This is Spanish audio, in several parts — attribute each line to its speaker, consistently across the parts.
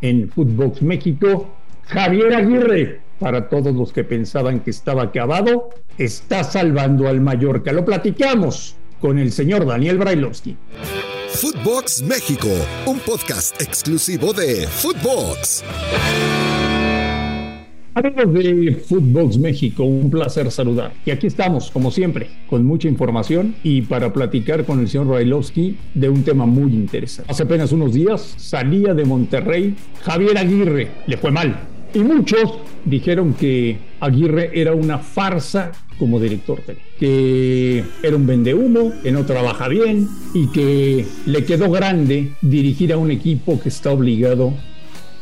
Speaker 1: en Footbox México. Javier Aguirre, para todos los que pensaban que estaba acabado, está salvando al Mallorca. Lo platicamos con el señor Daniel Brailovsky.
Speaker 2: Footbox México, un podcast exclusivo de Footbox.
Speaker 1: Amigos de Footbox México, un placer saludar. Y aquí estamos, como siempre, con mucha información y para platicar con el señor Brailovsky de un tema muy interesante. Hace apenas unos días salía de Monterrey Javier Aguirre, le fue mal. Y muchos dijeron que Aguirre era una farsa como director que era un vendehumo, que no trabaja bien y que le quedó grande dirigir a un equipo que está obligado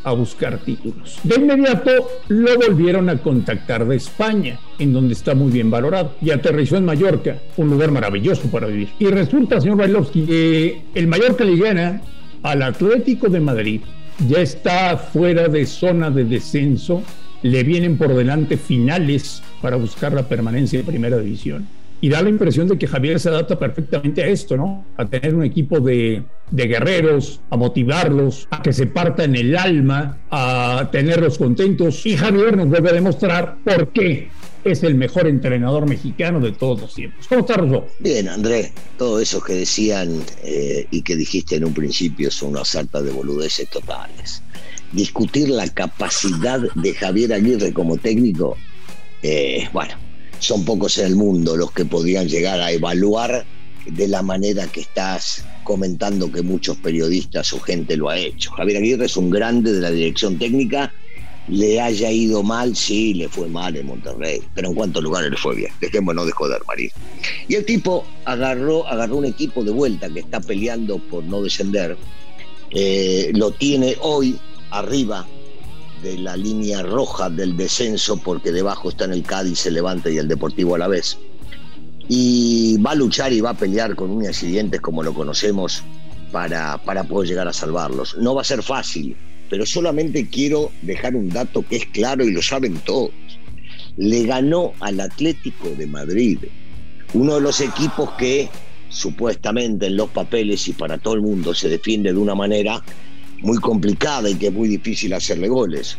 Speaker 1: a buscar títulos. De inmediato lo volvieron a contactar de España, en donde está muy bien valorado, y aterrizó en Mallorca, un lugar maravilloso para vivir. Y resulta, señor Bailovsky, que el Mallorca le gana al Atlético de Madrid, ya está fuera de zona de descenso, le vienen por delante finales para buscar la permanencia en primera división. Y da la impresión de que Javier se adapta perfectamente a esto, ¿no? A tener un equipo de, de guerreros, a motivarlos, a que se partan el alma, a tenerlos contentos. Y Javier nos vuelve a demostrar por qué es el mejor entrenador mexicano de todos los tiempos. ¿Cómo está, Rosso?
Speaker 3: Bien, Andrés. Todo eso que decían eh, y que dijiste en un principio son una sarta de boludeces totales. Discutir la capacidad de Javier Aguirre como técnico eh, bueno, son pocos en el mundo los que podrían llegar a evaluar de la manera que estás comentando que muchos periodistas o gente lo ha hecho. Javier Aguirre es un grande de la dirección técnica, le haya ido mal, sí, le fue mal en Monterrey, pero en cuántos lugares le fue bien. Dejémonos de joder, Marín. Y el tipo agarró, agarró un equipo de vuelta que está peleando por no descender, eh, lo tiene hoy arriba de la línea roja del descenso, porque debajo están el Cádiz, el Levante y el Deportivo a la vez. Y va a luchar y va a pelear con un accidentes como lo conocemos para, para poder llegar a salvarlos. No va a ser fácil, pero solamente quiero dejar un dato que es claro y lo saben todos. Le ganó al Atlético de Madrid, uno de los equipos que supuestamente en los papeles y para todo el mundo se defiende de una manera muy complicada y que es muy difícil hacerle goles.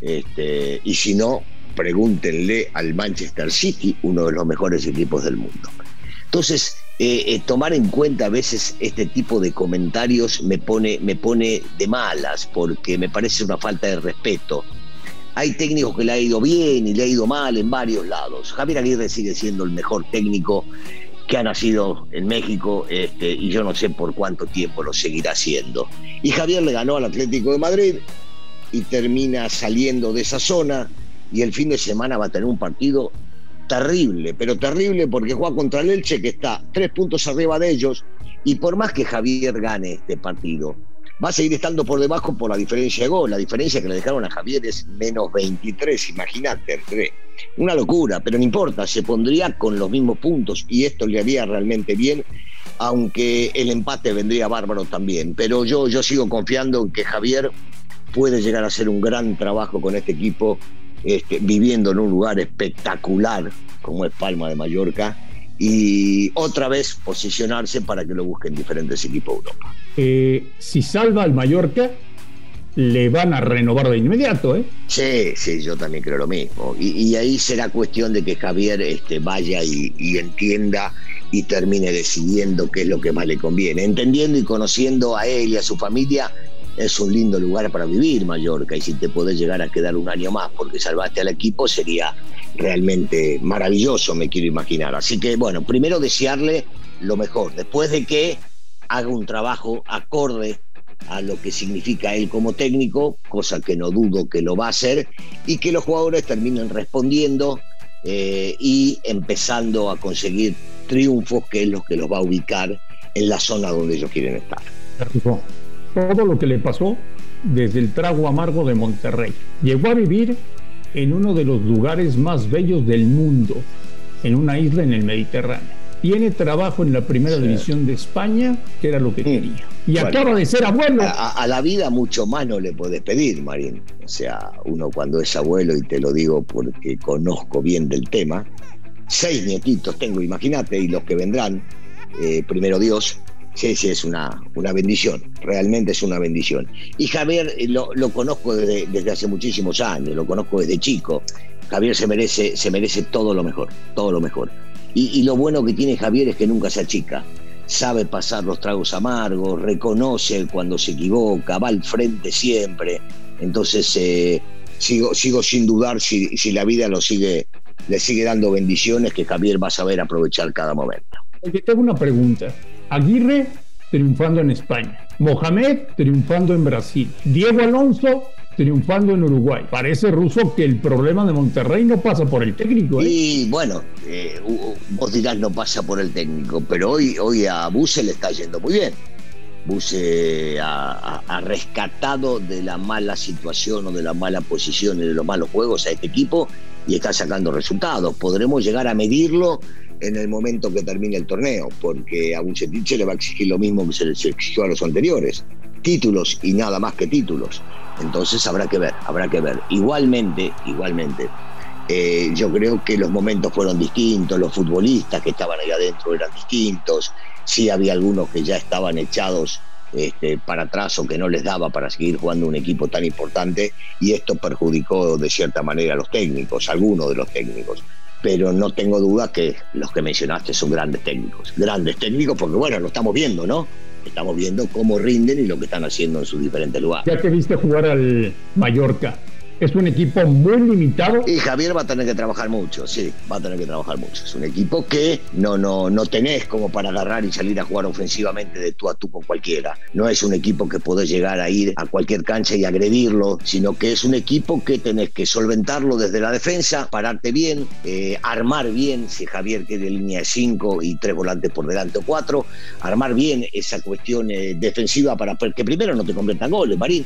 Speaker 3: Este, y si no, pregúntenle al Manchester City, uno de los mejores equipos del mundo. Entonces, eh, eh, tomar en cuenta a veces este tipo de comentarios me pone, me pone de malas porque me parece una falta de respeto. Hay técnicos que le ha ido bien y le ha ido mal en varios lados. Javier Aguirre sigue siendo el mejor técnico que ha nacido en México este, y yo no sé por cuánto tiempo lo seguirá haciendo. Y Javier le ganó al Atlético de Madrid y termina saliendo de esa zona y el fin de semana va a tener un partido terrible, pero terrible porque juega contra el Elche que está tres puntos arriba de ellos y por más que Javier gane este partido, va a seguir estando por debajo por la diferencia de gol. La diferencia que le dejaron a Javier es menos 23, imagínate, una locura, pero no importa, se pondría con los mismos puntos y esto le haría realmente bien, aunque el empate vendría bárbaro también. Pero yo, yo sigo confiando en que Javier puede llegar a hacer un gran trabajo con este equipo, este, viviendo en un lugar espectacular como es Palma de Mallorca y otra vez posicionarse para que lo busquen diferentes equipos de Europa.
Speaker 1: Eh, si salva al Mallorca, le van a renovar de inmediato, ¿eh?
Speaker 3: Sí, sí, yo también creo lo mismo. Y, ahí será cuestión de que Javier este, vaya y, y, entienda y termine decidiendo qué es lo que más le conviene. Entendiendo y conociendo a él y a su familia, es un lindo lugar para vivir Mallorca y si te podés llegar a quedar un año más porque salvaste al equipo sería realmente maravilloso, me quiero imaginar. Así que bueno, primero desearle lo mejor, después de que haga un trabajo acorde a lo que significa él como técnico, cosa que no dudo que lo va a hacer, y que los jugadores terminen respondiendo eh, y empezando a conseguir triunfos, que es lo que los va a ubicar en la zona donde ellos quieren estar.
Speaker 1: Todo lo que le pasó desde el trago amargo de Monterrey. Llegó a vivir en uno de los lugares más bellos del mundo, en una isla en el Mediterráneo tiene trabajo en la primera división de España, que era lo que quería. Y acaba de ser abuelo.
Speaker 3: A, la vida mucho más no le puedes pedir, Marín. O sea, uno cuando es abuelo, y te lo digo porque conozco bien del tema, seis nietitos tengo, imagínate, y los que vendrán, eh, primero Dios, Sí, sí, es una, una bendición, realmente es una bendición. Y Javier eh, lo, conozco desde, desde, hace muchísimos años, lo conozco desde chico. Javier se merece, se merece todo lo mejor, todo lo mejor. Y, lo bueno que tiene Javier es que nunca se achica, sabe pasar los tragos amargos, reconoce cuando se equivoca, va al frente siempre. Entonces, eh, sigo, sigo sin dudar si, si la vida lo sigue, le sigue dando bendiciones que Javier va a saber aprovechar cada momento.
Speaker 1: Oye, tengo una pregunta. Aguirre triunfando en España, Mohamed triunfando en Brasil, Diego Alonso triunfando en Uruguay. Parece ruso que el problema de Monterrey no pasa por el técnico.
Speaker 3: ¿eh? Y bueno, eh, vos dirás no pasa por el técnico, pero hoy, hoy a Buse le está yendo muy bien. Buse ha, rescatado de la mala situación o de la mala posición y de los malos juegos a este equipo y está sacando resultados. Podremos llegar a medirlo en el momento que termine el torneo, porque a Bucetich le va a exigir lo mismo que se le exigió a los anteriores, títulos y nada más que títulos. Entonces habrá que ver, habrá que ver. Igualmente, igualmente, eh, yo creo que los momentos fueron distintos, los futbolistas que estaban ahí adentro eran distintos, sí había algunos que ya estaban echados este, para atrás o que no les daba para seguir jugando un equipo tan importante y esto perjudicó de cierta manera a los técnicos, algunos de los técnicos pero no tengo duda que los que mencionaste son grandes técnicos. Grandes técnicos porque, bueno, lo estamos viendo, ¿no? Estamos viendo cómo rinden y lo que están haciendo en sus diferentes lugares.
Speaker 1: Ya que viste jugar al Mallorca, es un equipo muy limitado.
Speaker 3: Y Javier va a tener que trabajar mucho, sí, va a tener que trabajar mucho. Es un equipo que no, no, no tenés como para agarrar y salir a jugar ofensivamente de tú a tú con cualquiera. No es un equipo que podés llegar a ir a cualquier cancha y agredirlo, sino que es un equipo que tenés que solventarlo desde la defensa, pararte bien, eh, armar bien, si Javier quiere línea de 5 y tres volantes por delante o cuatro, armar bien esa cuestión eh, defensiva para que primero no te conviertan goles, Marín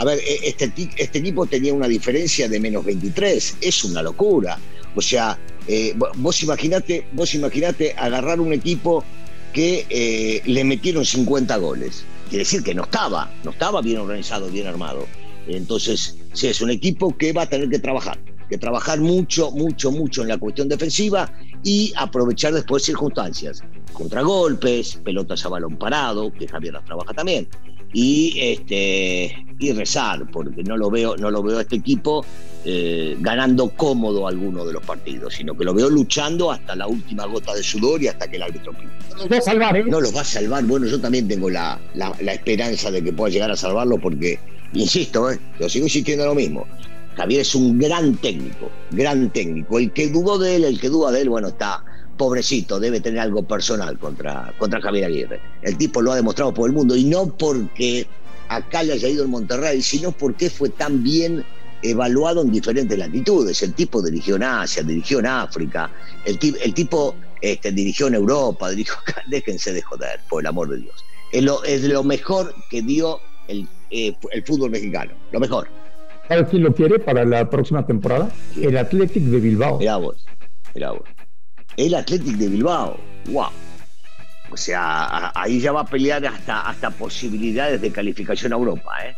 Speaker 3: a ver, e, este, este equipo tenía una diferencia de menos 23, es una locura. O sea, eh, vos imaginate, vos imaginate agarrar un equipo que eh, le metieron 50 goles. Quiere decir que no estaba, no estaba bien organizado, bien armado. Entonces, sí, es un equipo que va a tener que trabajar, que trabajar mucho, mucho, mucho en la cuestión defensiva y aprovechar después circunstancias, contragolpes, pelotas a balón parado, que Javier las trabaja también y este y rezar porque no lo veo no lo veo a este equipo eh, ganando cómodo alguno de los partidos sino que lo veo luchando hasta la última gota de sudor y hasta que el árbitro
Speaker 1: los va a salvar ¿eh?
Speaker 3: no los va a salvar bueno yo también tengo la, la, esperanza de que pueda llegar a salvarlo porque insisto ¿eh? yo sigo insistiendo lo mismo Javier es un gran técnico gran técnico el que dudó de él el que duda de él bueno está pobrecito, debe tener algo personal contra, contra Javier Aguirre. El tipo lo ha demostrado por el mundo y no porque acá le haya ido en Monterrey, sino porque fue tan bien evaluado en diferentes latitudes. El tipo dirigió en Asia, dirigió en África, el, el tipo este, dirigió en Europa, dirigió acá. Déjense de joder, por el amor de Dios. Es lo, es lo mejor que dio el, eh, el fútbol mexicano, lo mejor.
Speaker 1: ¿Sabes quién lo quiere para la próxima temporada? El Athletic de Bilbao.
Speaker 3: Mirá vos, mirá vos el Athletic de Bilbao. ¡Wow! O sea, ahí ya va a pelear hasta, hasta posibilidades de calificación a Europa, ¿eh?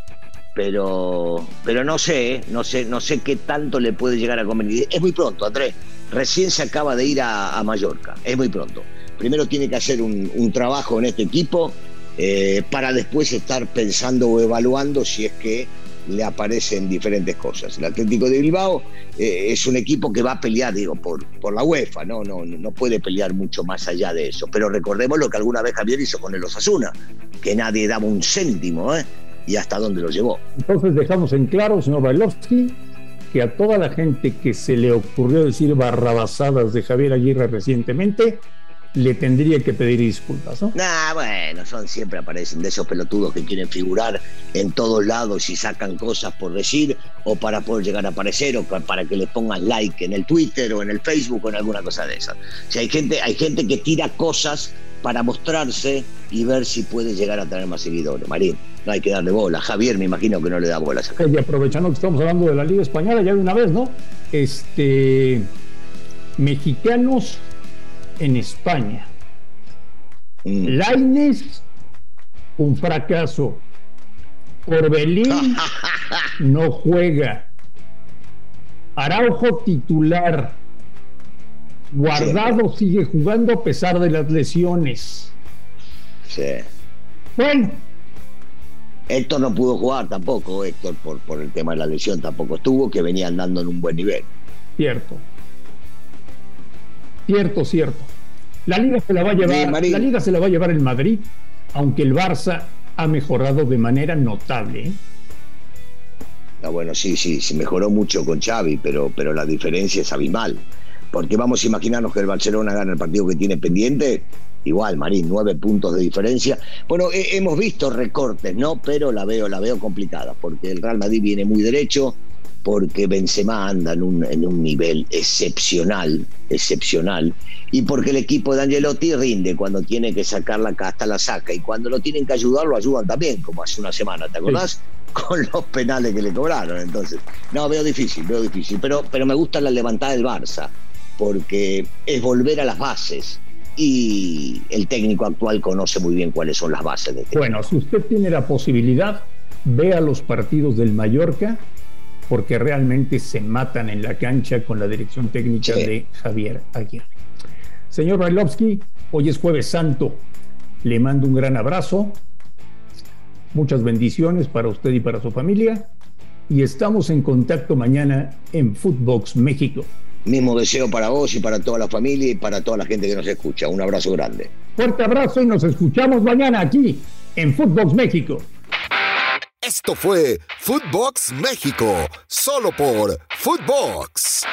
Speaker 3: Pero, pero no sé, ¿eh? no sé, no sé qué tanto le puede llegar a convenir. Es muy pronto, Andrés. Recién se acaba de ir a, Mallorca. Es muy pronto. Primero tiene que hacer un, trabajo en este equipo eh, para después estar pensando o evaluando si es que le aparecen diferentes cosas. El Atlético de Bilbao eh, es un equipo que va a pelear, digo, por, por la UEFA, ¿no? No, no puede pelear mucho más allá de eso. Pero recordemos lo que alguna vez Javier hizo con el Osasuna, que nadie daba un céntimo, ¿eh? Y hasta dónde lo llevó.
Speaker 1: Entonces dejamos en claro, señor Bailovsky, que a toda la gente que se le ocurrió decir barrabasadas de Javier Aguirre recientemente, le tendría que pedir disculpas, ¿no?
Speaker 3: Nah, bueno, son siempre aparecen de esos pelotudos que quieren figurar en todos lados y sacan cosas por decir o para poder llegar a aparecer o para que le pongan like en el Twitter o en el Facebook o en alguna cosa de esas. O hay gente, hay gente que tira cosas para mostrarse y ver si puede llegar a tener más seguidores. Marín, no hay que darle bola. Javier, me imagino que no le da bola. A
Speaker 1: y aprovechando que estamos hablando de la Liga Española ya de una vez, ¿no? Este, mexicanos en España. Mm. Laines, un fracaso. Orbelín no juega. Araujo titular. Guardado sigue jugando a pesar de las lesiones.
Speaker 3: Sí.
Speaker 1: Bueno.
Speaker 3: Héctor no pudo jugar tampoco, Héctor, por, por el tema de la lesión tampoco estuvo, que venía andando en un buen nivel.
Speaker 1: Cierto. Cierto, cierto. La liga se la va a llevar, la liga se la va a llevar el Madrid, aunque el Barça ha mejorado de manera notable. ¿eh?
Speaker 3: Ah, bueno, sí, sí, se mejoró mucho con Xavi, pero, pero la diferencia es abismal. Porque vamos a imaginarnos que el Barcelona gana el partido que tiene pendiente, igual, Marín, nueve puntos de diferencia. Bueno, hemos visto recortes, ¿no? Pero la veo, la veo complicada, porque el Real Madrid viene muy derecho, porque Benzema anda en un, en un nivel excepcional, excepcional, y porque el equipo de Angelotti rinde cuando tiene que sacar la casta, la saca, y cuando lo tienen que ayudar, lo ayudan también, como hace una semana, ¿te acordás? Con los penales que le cobraron, entonces. No, veo difícil, veo difícil, pero, pero me gusta la levantada del Barça, porque es volver a las bases, y el técnico actual conoce muy bien cuáles son las bases de
Speaker 1: este Bueno, si usted tiene la posibilidad, vea los partidos del Mallorca porque realmente se matan en la cancha con la dirección técnica de Javier Aguirre. Señor Bailovsky, hoy es jueves santo. Le mando un gran abrazo. Muchas bendiciones para usted y para su familia. Y estamos en contacto mañana en Footbox México.
Speaker 3: Mismo deseo para vos y para toda la familia y para toda la gente que nos escucha. Un abrazo grande.
Speaker 1: Fuerte abrazo y nos escuchamos mañana aquí en Footbox México.
Speaker 2: Esto fue Footbox México, solo por Footbox.